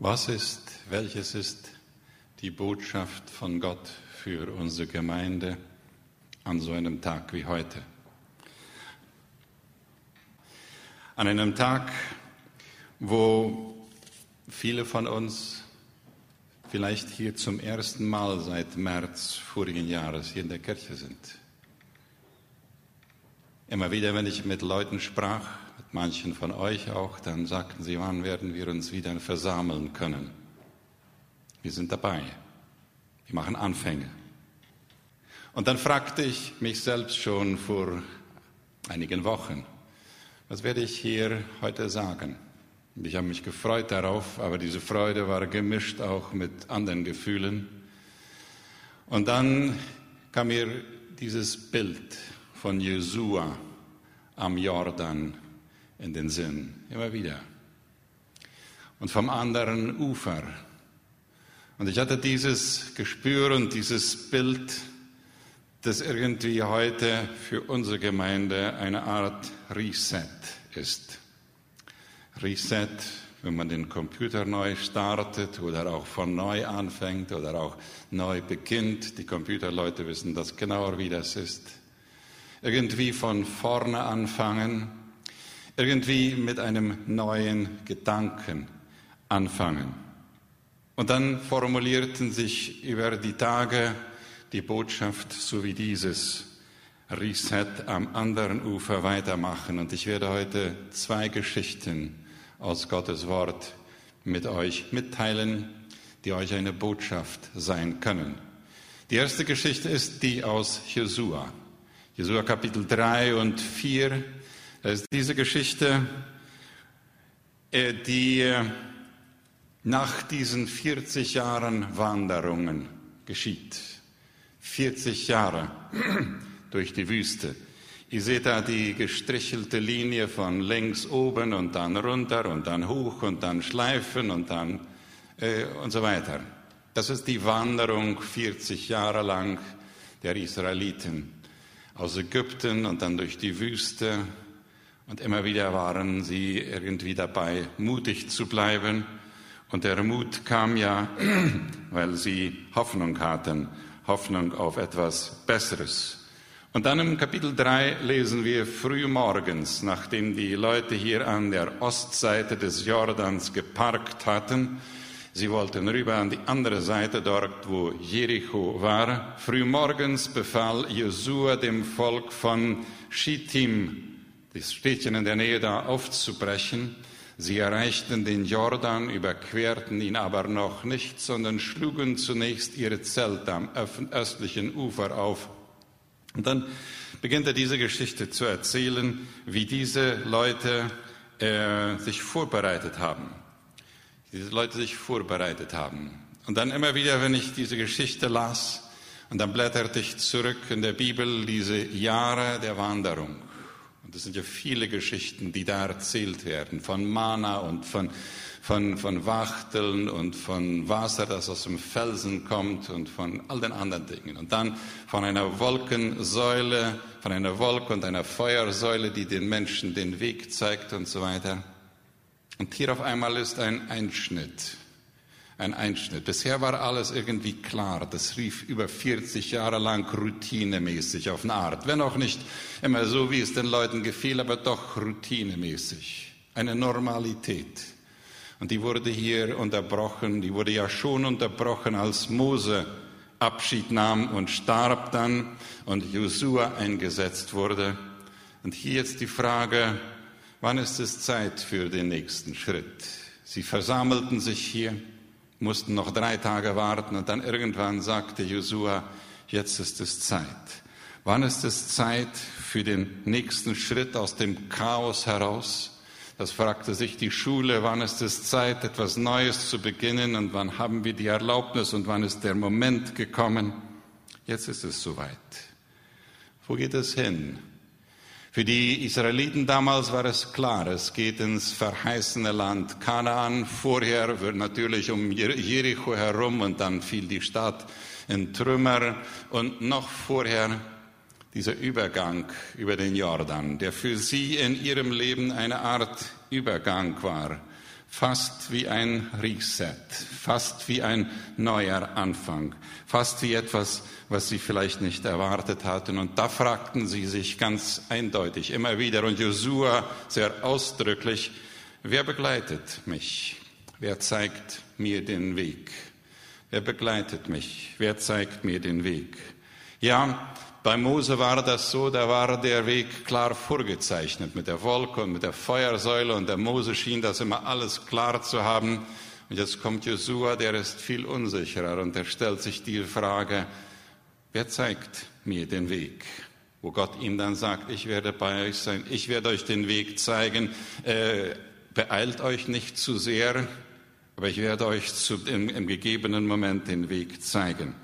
Was ist, welches ist die Botschaft von Gott für unsere Gemeinde an so einem Tag wie heute? An einem Tag, wo viele von uns vielleicht hier zum ersten Mal seit März vorigen Jahres hier in der Kirche sind. Immer wieder, wenn ich mit Leuten sprach, mit manchen von euch auch, dann sagten sie, wann werden wir uns wieder versammeln können? Wir sind dabei. Wir machen Anfänge. Und dann fragte ich mich selbst schon vor einigen Wochen, was werde ich hier heute sagen? Ich habe mich gefreut darauf, aber diese Freude war gemischt auch mit anderen Gefühlen. Und dann kam mir dieses Bild von Jesua am Jordan in den Sinn, immer wieder. Und vom anderen Ufer. Und ich hatte dieses Gespür und dieses Bild, das irgendwie heute für unsere Gemeinde eine Art Reset ist. Reset, wenn man den Computer neu startet oder auch von neu anfängt oder auch neu beginnt. Die Computerleute wissen das genauer, wie das ist irgendwie von vorne anfangen, irgendwie mit einem neuen Gedanken anfangen. Und dann formulierten sich über die Tage die Botschaft so wie dieses Reset am anderen Ufer weitermachen. Und ich werde heute zwei Geschichten aus Gottes Wort mit euch mitteilen, die euch eine Botschaft sein können. Die erste Geschichte ist die aus Jesua. Jesua Kapitel 3 und 4. Das ist diese Geschichte, äh, die äh, nach diesen 40 Jahren Wanderungen geschieht. 40 Jahre durch die Wüste. Ihr seht da die gestrichelte Linie von links oben und dann runter und dann hoch und dann schleifen und dann äh, und so weiter. Das ist die Wanderung 40 Jahre lang der Israeliten aus Ägypten und dann durch die Wüste. Und immer wieder waren sie irgendwie dabei, mutig zu bleiben. Und der Mut kam ja, weil sie Hoffnung hatten, Hoffnung auf etwas Besseres. Und dann im Kapitel 3 lesen wir früh morgens, nachdem die Leute hier an der Ostseite des Jordans geparkt hatten, Sie wollten rüber an die andere Seite, dort wo Jericho war. Frühmorgens befahl Josua dem Volk von Schittim, das Städtchen in der Nähe da, aufzubrechen. Sie erreichten den Jordan, überquerten ihn aber noch nicht, sondern schlugen zunächst ihre Zelte am östlichen Ufer auf. Und dann beginnt er diese Geschichte zu erzählen, wie diese Leute äh, sich vorbereitet haben diese Leute sich vorbereitet haben. Und dann immer wieder, wenn ich diese Geschichte las, und dann blätterte ich zurück in der Bibel diese Jahre der Wanderung. Und es sind ja viele Geschichten, die da erzählt werden, von Mana und von, von, von Wachteln und von Wasser, das aus dem Felsen kommt und von all den anderen Dingen. Und dann von einer Wolkensäule, von einer Wolke und einer Feuersäule, die den Menschen den Weg zeigt und so weiter. Und hier auf einmal ist ein Einschnitt. Ein Einschnitt. Bisher war alles irgendwie klar. Das rief über 40 Jahre lang routinemäßig auf eine Art. Wenn auch nicht immer so, wie es den Leuten gefiel, aber doch routinemäßig. Eine Normalität. Und die wurde hier unterbrochen. Die wurde ja schon unterbrochen, als Mose Abschied nahm und starb dann und Josua eingesetzt wurde. Und hier jetzt die Frage, wann ist es Zeit für den nächsten Schritt? Sie versammelten sich hier, mussten noch drei Tage warten und dann irgendwann sagte Josua, jetzt ist es Zeit. Wann ist es Zeit für den nächsten Schritt aus dem Chaos heraus? Das fragte sich die Schule, wann ist es Zeit, etwas Neues zu beginnen und wann haben wir die Erlaubnis und wann ist der Moment gekommen? Jetzt ist es soweit. Wo geht es hin? Für die Israeliten damals war es klar, es geht ins verheißene Land Kanaan. Vorher wird natürlich um Jericho herum und dann fiel die Stadt in Trümmer. Und noch vorher dieser Übergang über den Jordan, der für sie in ihrem Leben eine Art Übergang war fast wie ein Reset, fast wie ein neuer Anfang, fast wie etwas, was sie vielleicht nicht erwartet hatten. Und da fragten sie sich ganz eindeutig immer wieder und Josua sehr ausdrücklich, wer begleitet mich? Wer zeigt mir den Weg? Wer begleitet mich? Wer zeigt mir den Weg? Ja, bei Mose war das so, da war der Weg klar vorgezeichnet mit der Wolke und mit der Feuersäule und der Mose schien das immer alles klar zu haben. Und jetzt kommt Josua, der ist viel unsicherer und er stellt sich die Frage, wer zeigt mir den Weg? Wo Gott ihm dann sagt, ich werde bei euch sein, ich werde euch den Weg zeigen, äh, beeilt euch nicht zu sehr, aber ich werde euch zu, im, im gegebenen Moment den Weg zeigen.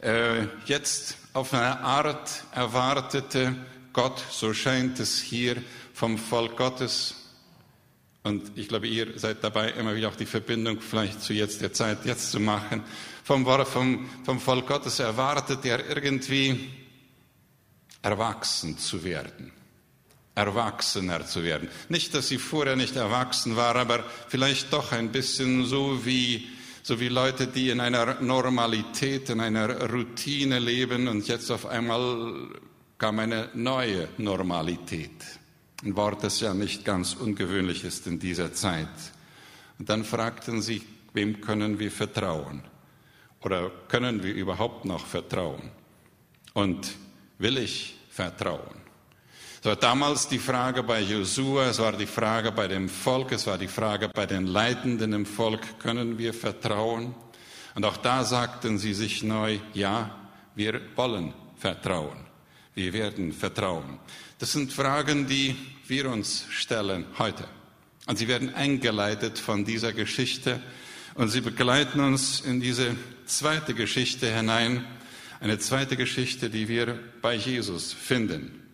Äh, jetzt auf eine Art erwartete Gott, so scheint es hier vom Volk Gottes. Und ich glaube, ihr seid dabei, immer wieder auch die Verbindung vielleicht zu jetzt der Zeit jetzt zu machen. Vom, vom, vom Volk Gottes erwartet er irgendwie erwachsen zu werden. Erwachsener zu werden. Nicht, dass sie vorher nicht erwachsen war, aber vielleicht doch ein bisschen so wie so wie Leute, die in einer Normalität, in einer Routine leben und jetzt auf einmal kam eine neue Normalität. Ein Wort, das ja nicht ganz ungewöhnlich ist in dieser Zeit. Und dann fragten sie, wem können wir vertrauen? Oder können wir überhaupt noch vertrauen? Und will ich vertrauen? Es war damals die Frage bei Josua, es war die Frage bei dem Volk, es war die Frage bei den Leitenden im Volk, können wir vertrauen? Und auch da sagten sie sich neu, ja, wir wollen vertrauen. Wir werden vertrauen. Das sind Fragen, die wir uns stellen heute. Und sie werden eingeleitet von dieser Geschichte und sie begleiten uns in diese zweite Geschichte hinein, eine zweite Geschichte, die wir bei Jesus finden.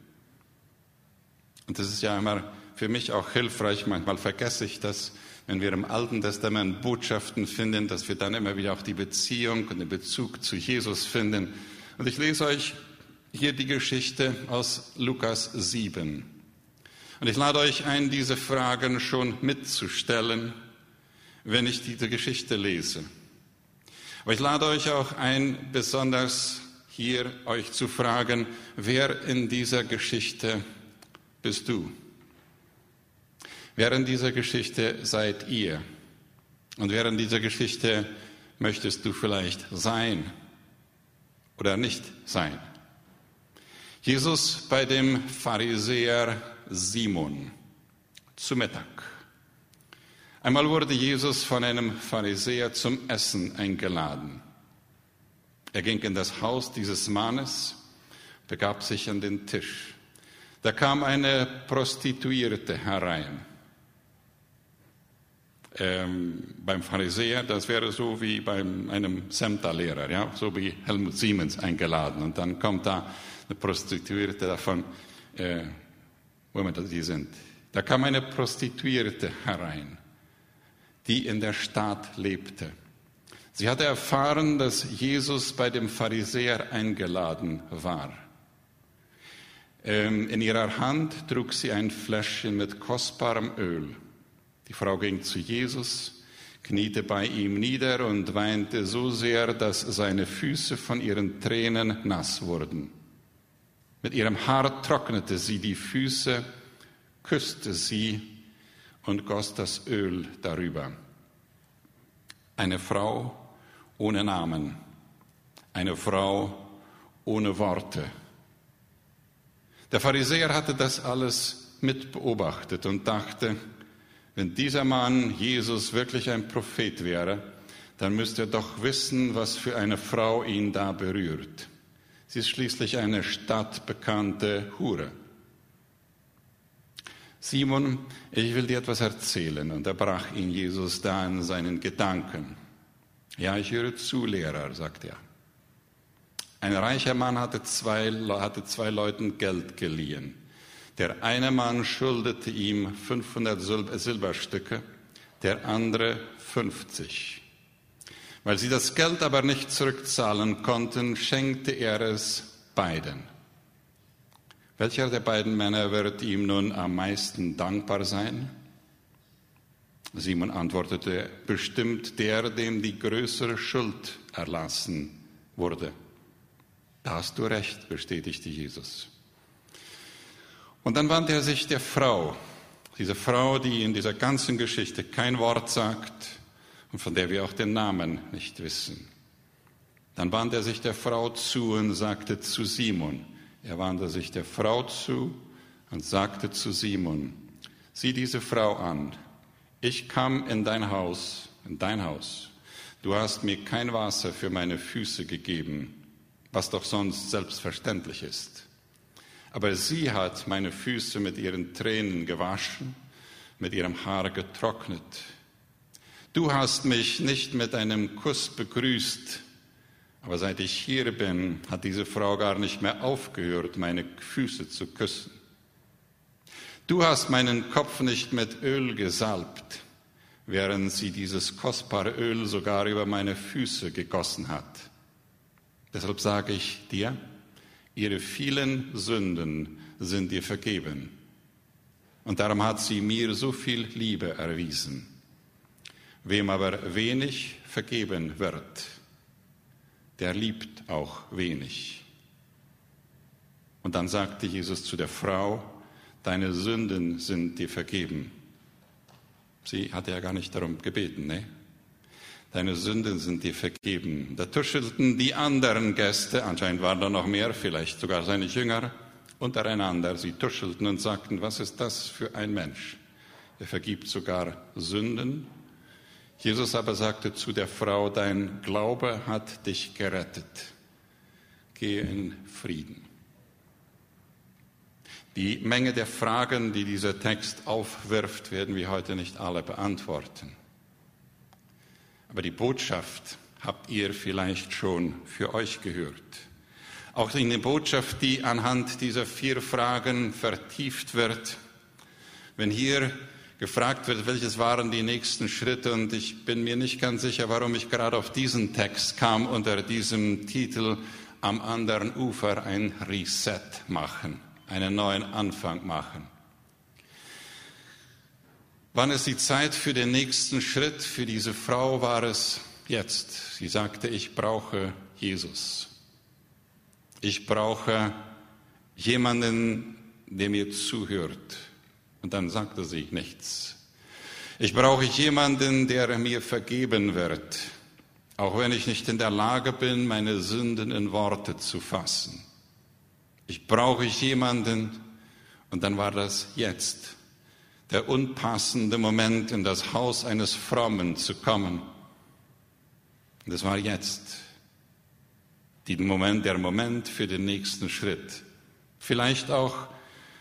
Und das ist ja immer für mich auch hilfreich. Manchmal vergesse ich das, wenn wir im Alten Testament Botschaften finden, dass wir dann immer wieder auch die Beziehung und den Bezug zu Jesus finden. Und ich lese euch hier die Geschichte aus Lukas 7. Und ich lade euch ein, diese Fragen schon mitzustellen, wenn ich diese Geschichte lese. Aber ich lade euch auch ein, besonders hier euch zu fragen, wer in dieser Geschichte bist du. Während dieser Geschichte seid ihr. Und während dieser Geschichte möchtest du vielleicht sein oder nicht sein. Jesus bei dem Pharisäer Simon zu Mittag. Einmal wurde Jesus von einem Pharisäer zum Essen eingeladen. Er ging in das Haus dieses Mannes, begab sich an den Tisch. Da kam eine Prostituierte herein. Ähm, beim Pharisäer, das wäre so wie bei einem Semta-Lehrer, ja? so wie Helmut Siemens eingeladen. Und dann kommt da eine Prostituierte davon, äh, wo immer die sind. Da kam eine Prostituierte herein, die in der Stadt lebte. Sie hatte erfahren, dass Jesus bei dem Pharisäer eingeladen war. Ähm, in ihrer Hand trug sie ein Fläschchen mit kostbarem Öl. Die Frau ging zu Jesus, kniete bei ihm nieder und weinte so sehr, dass seine Füße von ihren Tränen nass wurden. Mit ihrem Haar trocknete sie die Füße, küsste sie und goss das Öl darüber. Eine Frau ohne Namen, eine Frau ohne Worte der Pharisäer hatte das alles mit beobachtet und dachte, wenn dieser Mann Jesus wirklich ein Prophet wäre, dann müsste er doch wissen, was für eine Frau ihn da berührt. Sie ist schließlich eine stadtbekannte Hure. Simon, ich will dir etwas erzählen. Und er brach ihn Jesus da in seinen Gedanken. Ja, ich höre zu, Lehrer, sagt er. Ein reicher Mann hatte zwei, hatte zwei Leuten Geld geliehen. Der eine Mann schuldete ihm 500 Silberstücke, der andere 50. Weil sie das Geld aber nicht zurückzahlen konnten, schenkte er es beiden. Welcher der beiden Männer wird ihm nun am meisten dankbar sein? Simon antwortete, bestimmt der, dem die größere Schuld erlassen wurde. Da hast du recht, bestätigte Jesus. Und dann wandte er sich der Frau, diese Frau, die in dieser ganzen Geschichte kein Wort sagt und von der wir auch den Namen nicht wissen. Dann wandte er sich der Frau zu und sagte zu Simon, er wandte sich der Frau zu und sagte zu Simon, sieh diese Frau an, ich kam in dein Haus, in dein Haus. Du hast mir kein Wasser für meine Füße gegeben, was doch sonst selbstverständlich ist. Aber sie hat meine Füße mit ihren Tränen gewaschen, mit ihrem Haar getrocknet. Du hast mich nicht mit einem Kuss begrüßt, aber seit ich hier bin, hat diese Frau gar nicht mehr aufgehört, meine Füße zu küssen. Du hast meinen Kopf nicht mit Öl gesalbt, während sie dieses kostbare Öl sogar über meine Füße gegossen hat. Deshalb sage ich dir, ihre vielen Sünden sind dir vergeben. Und darum hat sie mir so viel Liebe erwiesen. Wem aber wenig vergeben wird, der liebt auch wenig. Und dann sagte Jesus zu der Frau, deine Sünden sind dir vergeben. Sie hatte ja gar nicht darum gebeten, ne? Deine Sünden sind dir vergeben. Da tuschelten die anderen Gäste, anscheinend waren da noch mehr, vielleicht sogar seine Jünger, untereinander. Sie tuschelten und sagten, was ist das für ein Mensch? Er vergibt sogar Sünden. Jesus aber sagte zu der Frau, dein Glaube hat dich gerettet. Gehe in Frieden. Die Menge der Fragen, die dieser Text aufwirft, werden wir heute nicht alle beantworten. Aber die Botschaft habt ihr vielleicht schon für euch gehört. Auch in der Botschaft, die anhand dieser vier Fragen vertieft wird, wenn hier gefragt wird, welches waren die nächsten Schritte, und ich bin mir nicht ganz sicher, warum ich gerade auf diesen Text kam unter diesem Titel Am anderen Ufer ein Reset machen einen neuen Anfang machen. Wann ist die Zeit für den nächsten Schritt? Für diese Frau war es jetzt. Sie sagte, ich brauche Jesus. Ich brauche jemanden, der mir zuhört. Und dann sagte sie nichts. Ich brauche jemanden, der mir vergeben wird, auch wenn ich nicht in der Lage bin, meine Sünden in Worte zu fassen. Ich brauche jemanden. Und dann war das jetzt der unpassende Moment, in das Haus eines Frommen zu kommen. Und das war jetzt Moment, der Moment für den nächsten Schritt. Vielleicht auch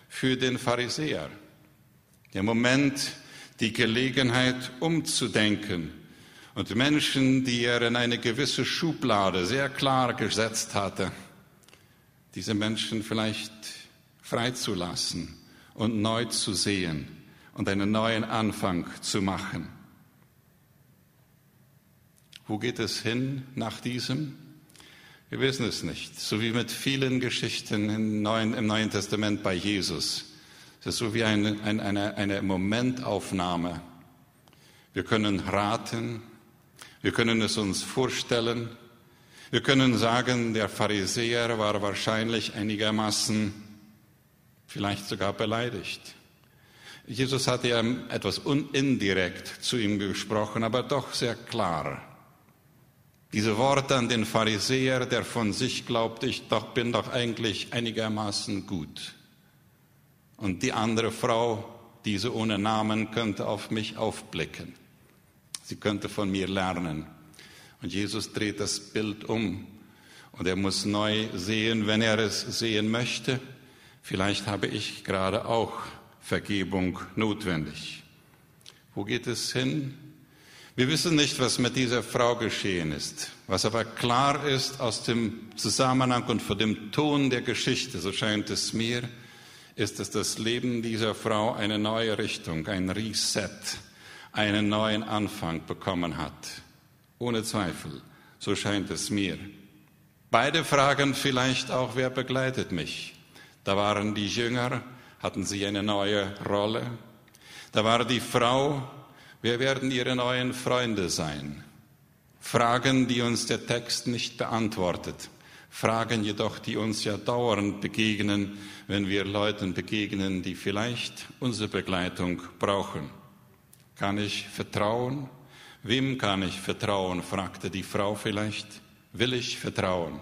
für den Pharisäer. Der Moment, die Gelegenheit umzudenken und Menschen, die er in eine gewisse Schublade sehr klar gesetzt hatte, diese Menschen vielleicht freizulassen und neu zu sehen und einen neuen Anfang zu machen. Wo geht es hin nach diesem? Wir wissen es nicht. So wie mit vielen Geschichten im Neuen, im Neuen Testament bei Jesus. Es ist so wie eine, eine, eine Momentaufnahme. Wir können raten, wir können es uns vorstellen, wir können sagen, der Pharisäer war wahrscheinlich einigermaßen, vielleicht sogar beleidigt. Jesus hatte ja etwas indirekt zu ihm gesprochen, aber doch sehr klar. Diese Worte an den Pharisäer, der von sich glaubt, ich doch, bin doch eigentlich einigermaßen gut. Und die andere Frau, diese ohne Namen, könnte auf mich aufblicken. Sie könnte von mir lernen. Und Jesus dreht das Bild um und er muss neu sehen, wenn er es sehen möchte. Vielleicht habe ich gerade auch Vergebung notwendig. Wo geht es hin? Wir wissen nicht, was mit dieser Frau geschehen ist. Was aber klar ist aus dem Zusammenhang und von dem Ton der Geschichte, so scheint es mir, ist, dass das Leben dieser Frau eine neue Richtung, ein Reset, einen neuen Anfang bekommen hat. Ohne Zweifel, so scheint es mir. Beide fragen vielleicht auch, wer begleitet mich? Da waren die Jünger, hatten sie eine neue Rolle. Da war die Frau, Wir werden ihre neuen Freunde sein. Fragen, die uns der Text nicht beantwortet. Fragen jedoch, die uns ja dauernd begegnen, wenn wir Leuten begegnen, die vielleicht unsere Begleitung brauchen. Kann ich vertrauen? Wem kann ich vertrauen? fragte die Frau vielleicht. Will ich vertrauen?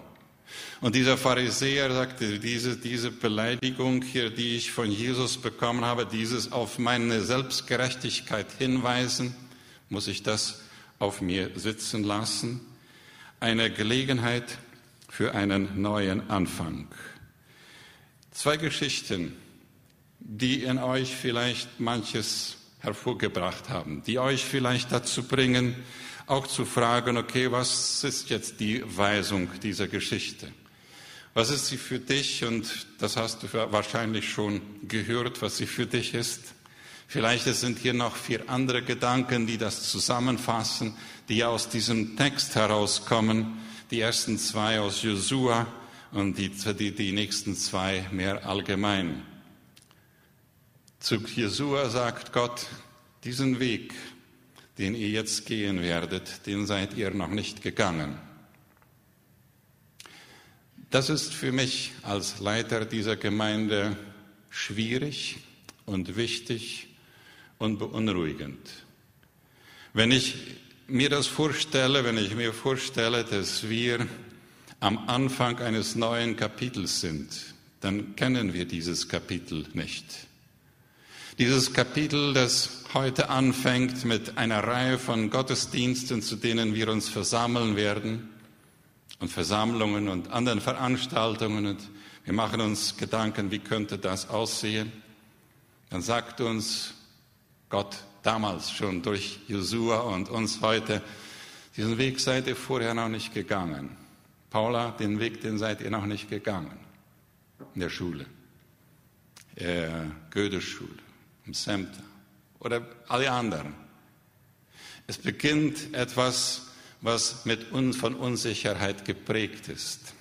Und dieser Pharisäer sagte, diese, diese Beleidigung hier, die ich von Jesus bekommen habe, dieses auf meine Selbstgerechtigkeit hinweisen, muss ich das auf mir sitzen lassen? Eine Gelegenheit für einen neuen Anfang. Zwei Geschichten, die in euch vielleicht manches hervorgebracht haben, die euch vielleicht dazu bringen, auch zu fragen, okay, was ist jetzt die Weisung dieser Geschichte? Was ist sie für dich? Und das hast du wahrscheinlich schon gehört, was sie für dich ist. Vielleicht sind hier noch vier andere Gedanken, die das zusammenfassen, die aus diesem Text herauskommen. Die ersten zwei aus Josua und die, die, die nächsten zwei mehr allgemein. Zu Jesua sagt Gott, diesen Weg, den ihr jetzt gehen werdet, den seid ihr noch nicht gegangen. Das ist für mich als Leiter dieser Gemeinde schwierig und wichtig und beunruhigend. Wenn ich mir das vorstelle, wenn ich mir vorstelle, dass wir am Anfang eines neuen Kapitels sind, dann kennen wir dieses Kapitel nicht. Dieses Kapitel, das heute anfängt mit einer Reihe von Gottesdiensten, zu denen wir uns versammeln werden und Versammlungen und anderen Veranstaltungen und wir machen uns Gedanken, wie könnte das aussehen. Dann sagt uns Gott damals schon durch Josua und uns heute, diesen Weg seid ihr vorher noch nicht gegangen. Paula, den Weg, den seid ihr noch nicht gegangen in der Schule, äh, Goethe-Schule Semter oder alle anderen. Es beginnt etwas, was mit uns von Unsicherheit geprägt ist.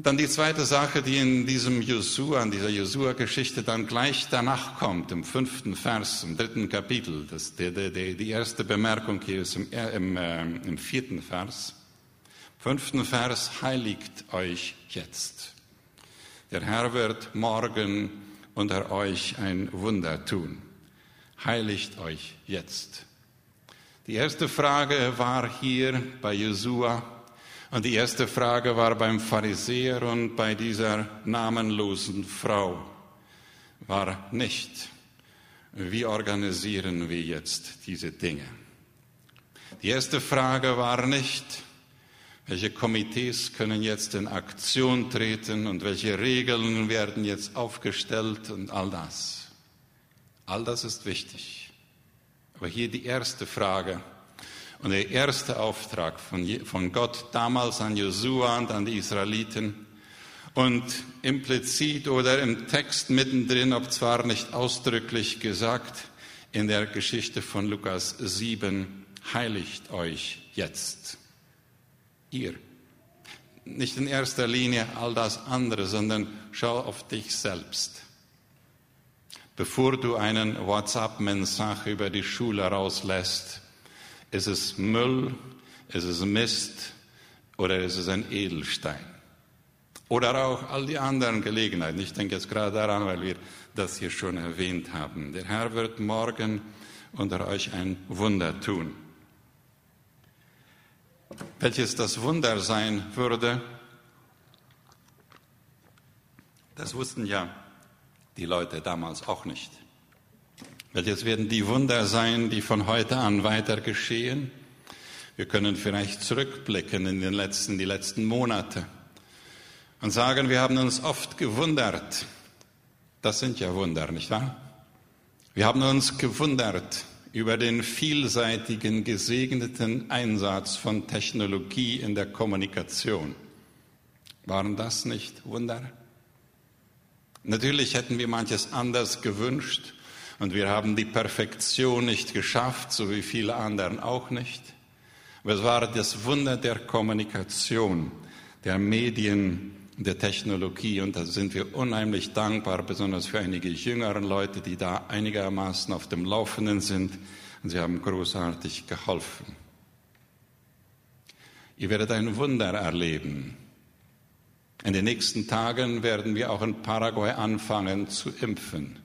Dann die zweite Sache, die in diesem Josua, in dieser Josua-Geschichte dann gleich danach kommt, im fünften Vers, im dritten Kapitel. Das, die, die, die erste Bemerkung hier ist im, äh, im, äh, im vierten Vers. Fünften Vers, heiligt euch jetzt. Der Herr wird morgen unter euch ein Wunder tun. Heiligt euch jetzt. Die erste Frage war hier bei Jesua und die erste Frage war beim Pharisäer und bei dieser namenlosen Frau war nicht, wie organisieren wir jetzt diese Dinge? Die erste Frage war nicht, welche Komitees können jetzt in Aktion treten und welche Regeln werden jetzt aufgestellt und all das. All das ist wichtig. Aber hier die erste Frage und der erste Auftrag von, von Gott damals an Josua und an die Israeliten und implizit oder im Text mittendrin, ob zwar nicht ausdrücklich gesagt, in der Geschichte von Lukas 7, heiligt euch jetzt ihr. Nicht in erster Linie all das andere, sondern schau auf dich selbst. Bevor du einen WhatsApp-Mensage über die Schule rauslässt, ist es Müll, ist es Mist oder ist es ein Edelstein? Oder auch all die anderen Gelegenheiten. Ich denke jetzt gerade daran, weil wir das hier schon erwähnt haben. Der Herr wird morgen unter euch ein Wunder tun welches das Wunder sein würde, das wussten ja die Leute damals auch nicht. Welches werden die Wunder sein, die von heute an weiter geschehen? Wir können vielleicht zurückblicken in den letzten, die letzten Monate und sagen, wir haben uns oft gewundert. Das sind ja Wunder, nicht wahr? Wir haben uns gewundert, über den vielseitigen, gesegneten Einsatz von Technologie in der Kommunikation. Waren das nicht Wunder? Natürlich hätten wir manches anders gewünscht und wir haben die Perfektion nicht geschafft, so wie viele anderen auch nicht. Aber es war das Wunder der Kommunikation, der Medien der Technologie und da sind wir unheimlich dankbar, besonders für einige jüngeren Leute, die da einigermaßen auf dem Laufenden sind und sie haben großartig geholfen. Ihr werdet ein Wunder erleben. In den nächsten Tagen werden wir auch in Paraguay anfangen zu impfen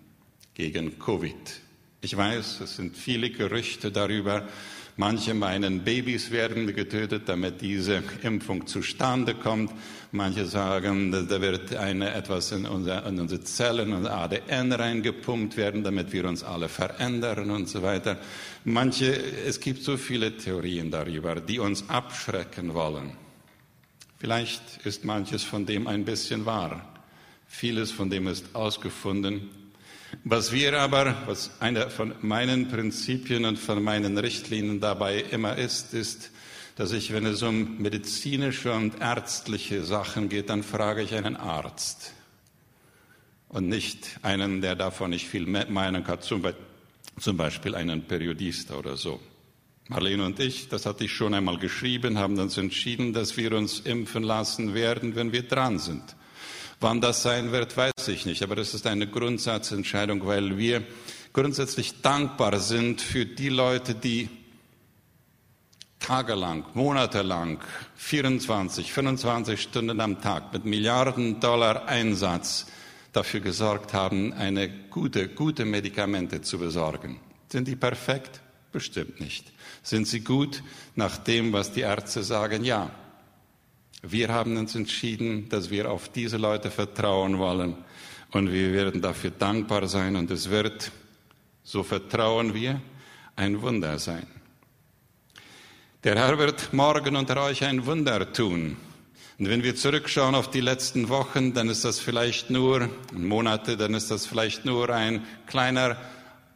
gegen Covid. Ich weiß, es sind viele Gerüchte darüber. Manche meinen, Babys werden getötet, damit diese Impfung zustande kommt. Manche sagen, da wird eine, etwas in, unser, in unsere Zellen und ADN reingepumpt werden, damit wir uns alle verändern und so weiter. Manche, es gibt so viele Theorien darüber, die uns abschrecken wollen. Vielleicht ist manches von dem ein bisschen wahr. Vieles von dem ist ausgefunden was wir aber, was einer von meinen Prinzipien und von meinen Richtlinien dabei immer ist, ist, dass ich, wenn es um medizinische und ärztliche Sachen geht, dann frage ich einen Arzt und nicht einen, der davon nicht viel Meinung hat, zum Beispiel einen Periodist oder so. Marlene und ich, das hatte ich schon einmal geschrieben, haben uns entschieden, dass wir uns impfen lassen werden, wenn wir dran sind. Wann das sein wird, weiß ich nicht, aber das ist eine Grundsatzentscheidung, weil wir grundsätzlich dankbar sind für die Leute, die tagelang, monatelang, 24, 25 Stunden am Tag mit Milliarden Dollar Einsatz dafür gesorgt haben, eine gute, gute Medikamente zu besorgen. Sind die perfekt? Bestimmt nicht. Sind sie gut nach dem, was die Ärzte sagen? Ja. Wir haben uns entschieden, dass wir auf diese Leute vertrauen wollen und wir werden dafür dankbar sein und es wird, so vertrauen wir, ein Wunder sein. Der Herr wird morgen unter euch ein Wunder tun. Und wenn wir zurückschauen auf die letzten Wochen, dann ist das vielleicht nur, Monate, dann ist das vielleicht nur ein kleiner,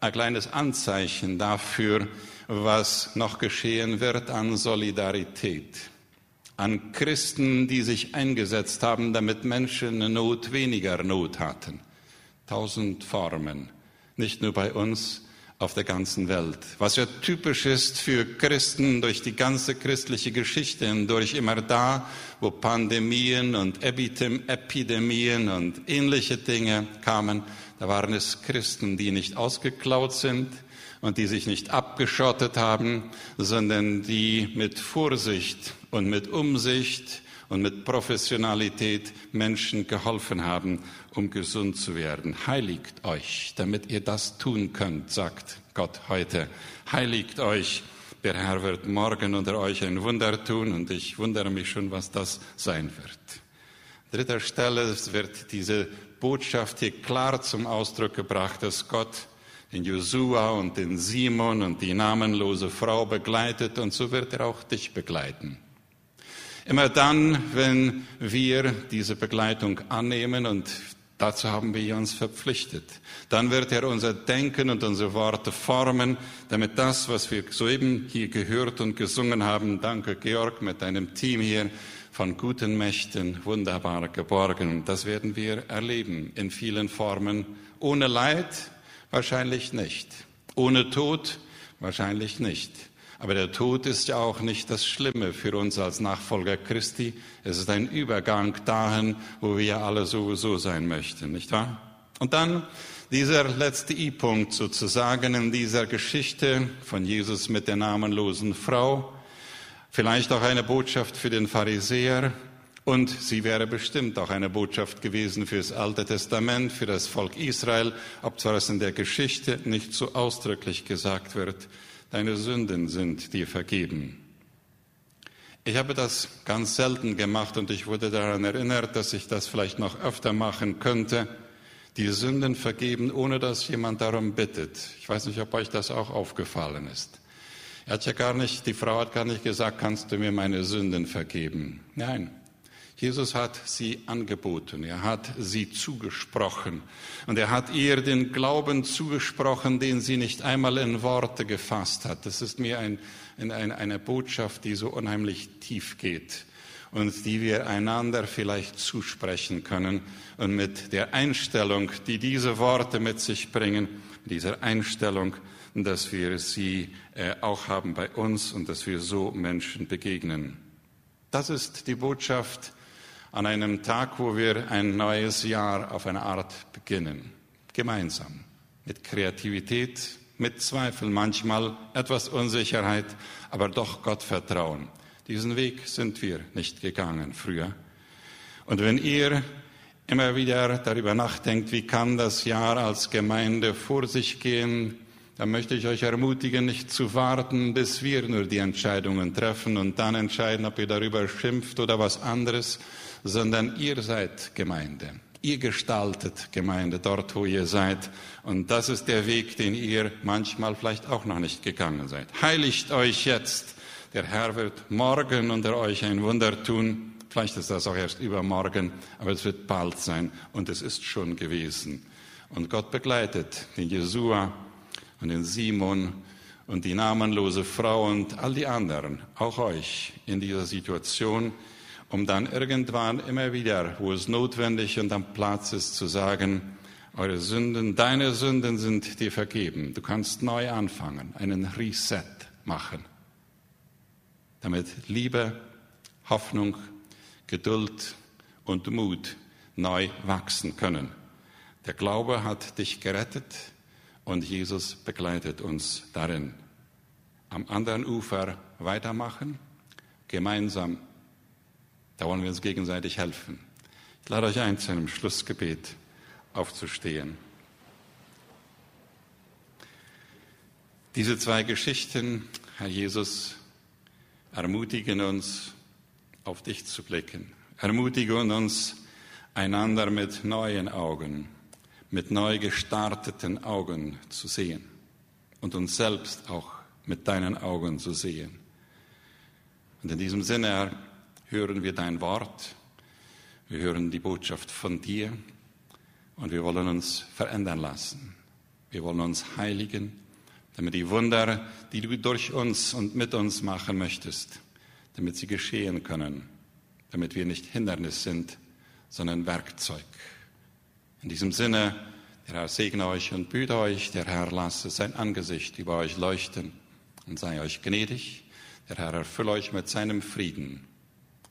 ein kleines Anzeichen dafür, was noch geschehen wird an Solidarität an Christen, die sich eingesetzt haben, damit Menschen in Not weniger Not hatten. Tausend Formen, nicht nur bei uns, auf der ganzen Welt. Was ja typisch ist für Christen durch die ganze christliche Geschichte hindurch, immer da, wo Pandemien und Epidemien und ähnliche Dinge kamen, da waren es Christen, die nicht ausgeklaut sind, und die sich nicht abgeschottet haben, sondern die mit Vorsicht und mit Umsicht und mit Professionalität Menschen geholfen haben, um gesund zu werden. Heiligt euch, damit ihr das tun könnt, sagt Gott heute. Heiligt euch. Der Herr wird morgen unter euch ein Wunder tun und ich wundere mich schon, was das sein wird. Dritter Stelle wird diese Botschaft hier klar zum Ausdruck gebracht, dass Gott den Josua und den Simon und die namenlose Frau begleitet und so wird er auch dich begleiten. Immer dann, wenn wir diese Begleitung annehmen und dazu haben wir uns verpflichtet, dann wird er unser Denken und unsere Worte formen, damit das, was wir soeben hier gehört und gesungen haben, danke Georg mit deinem Team hier, von guten Mächten wunderbar geborgen. Das werden wir erleben in vielen Formen, ohne Leid, Wahrscheinlich nicht. Ohne Tod? Wahrscheinlich nicht. Aber der Tod ist ja auch nicht das Schlimme für uns als Nachfolger Christi. Es ist ein Übergang dahin, wo wir alle sowieso sein möchten, nicht wahr? Und dann dieser letzte I-Punkt sozusagen in dieser Geschichte von Jesus mit der namenlosen Frau. Vielleicht auch eine Botschaft für den Pharisäer, und sie wäre bestimmt auch eine Botschaft gewesen für das Alte Testament, für das Volk Israel, ob zwar es in der Geschichte nicht so ausdrücklich gesagt wird, deine Sünden sind dir vergeben. Ich habe das ganz selten gemacht und ich wurde daran erinnert, dass ich das vielleicht noch öfter machen könnte. Die Sünden vergeben, ohne dass jemand darum bittet. Ich weiß nicht, ob euch das auch aufgefallen ist. Er hat ja gar nicht, die Frau hat gar nicht gesagt, kannst du mir meine Sünden vergeben? Nein, Jesus hat sie angeboten, er hat sie zugesprochen und er hat ihr den Glauben zugesprochen, den sie nicht einmal in Worte gefasst hat. Das ist mir ein, ein, eine Botschaft, die so unheimlich tief geht und die wir einander vielleicht zusprechen können und mit der Einstellung, die diese Worte mit sich bringen, dieser Einstellung, dass wir sie äh, auch haben bei uns und dass wir so Menschen begegnen. Das ist die Botschaft, an einem Tag, wo wir ein neues Jahr auf eine Art beginnen. Gemeinsam. Mit Kreativität, mit Zweifel, manchmal etwas Unsicherheit, aber doch Gott vertrauen. Diesen Weg sind wir nicht gegangen früher. Und wenn ihr immer wieder darüber nachdenkt, wie kann das Jahr als Gemeinde vor sich gehen, dann möchte ich euch ermutigen, nicht zu warten, bis wir nur die Entscheidungen treffen und dann entscheiden, ob ihr darüber schimpft oder was anderes, sondern ihr seid Gemeinde. Ihr gestaltet Gemeinde dort, wo ihr seid. Und das ist der Weg, den ihr manchmal vielleicht auch noch nicht gegangen seid. Heiligt euch jetzt. Der Herr wird morgen unter euch ein Wunder tun. Vielleicht ist das auch erst übermorgen, aber es wird bald sein. Und es ist schon gewesen. Und Gott begleitet den Jesua und den Simon und die namenlose Frau und all die anderen, auch euch in dieser Situation, um dann irgendwann immer wieder, wo es notwendig und am Platz ist, zu sagen, eure Sünden, deine Sünden sind dir vergeben. Du kannst neu anfangen, einen Reset machen, damit Liebe, Hoffnung, Geduld und Mut neu wachsen können. Der Glaube hat dich gerettet und Jesus begleitet uns darin. Am anderen Ufer weitermachen, gemeinsam da wollen wir uns gegenseitig helfen. Ich lade euch ein, zu einem Schlussgebet aufzustehen. Diese zwei Geschichten, Herr Jesus, ermutigen uns, auf dich zu blicken. Ermutigen uns, einander mit neuen Augen, mit neu gestarteten Augen zu sehen und uns selbst auch mit deinen Augen zu sehen. Und in diesem Sinne, Herr, hören wir dein Wort, wir hören die Botschaft von dir. Und wir wollen uns verändern lassen. Wir wollen uns heiligen, damit die Wunder, die du durch uns und mit uns machen möchtest, damit sie geschehen können, damit wir nicht Hindernis sind, sondern Werkzeug. In diesem Sinne, der Herr segne euch und büte euch, der Herr lasse sein Angesicht über euch leuchten und sei euch gnädig, der Herr erfülle euch mit seinem Frieden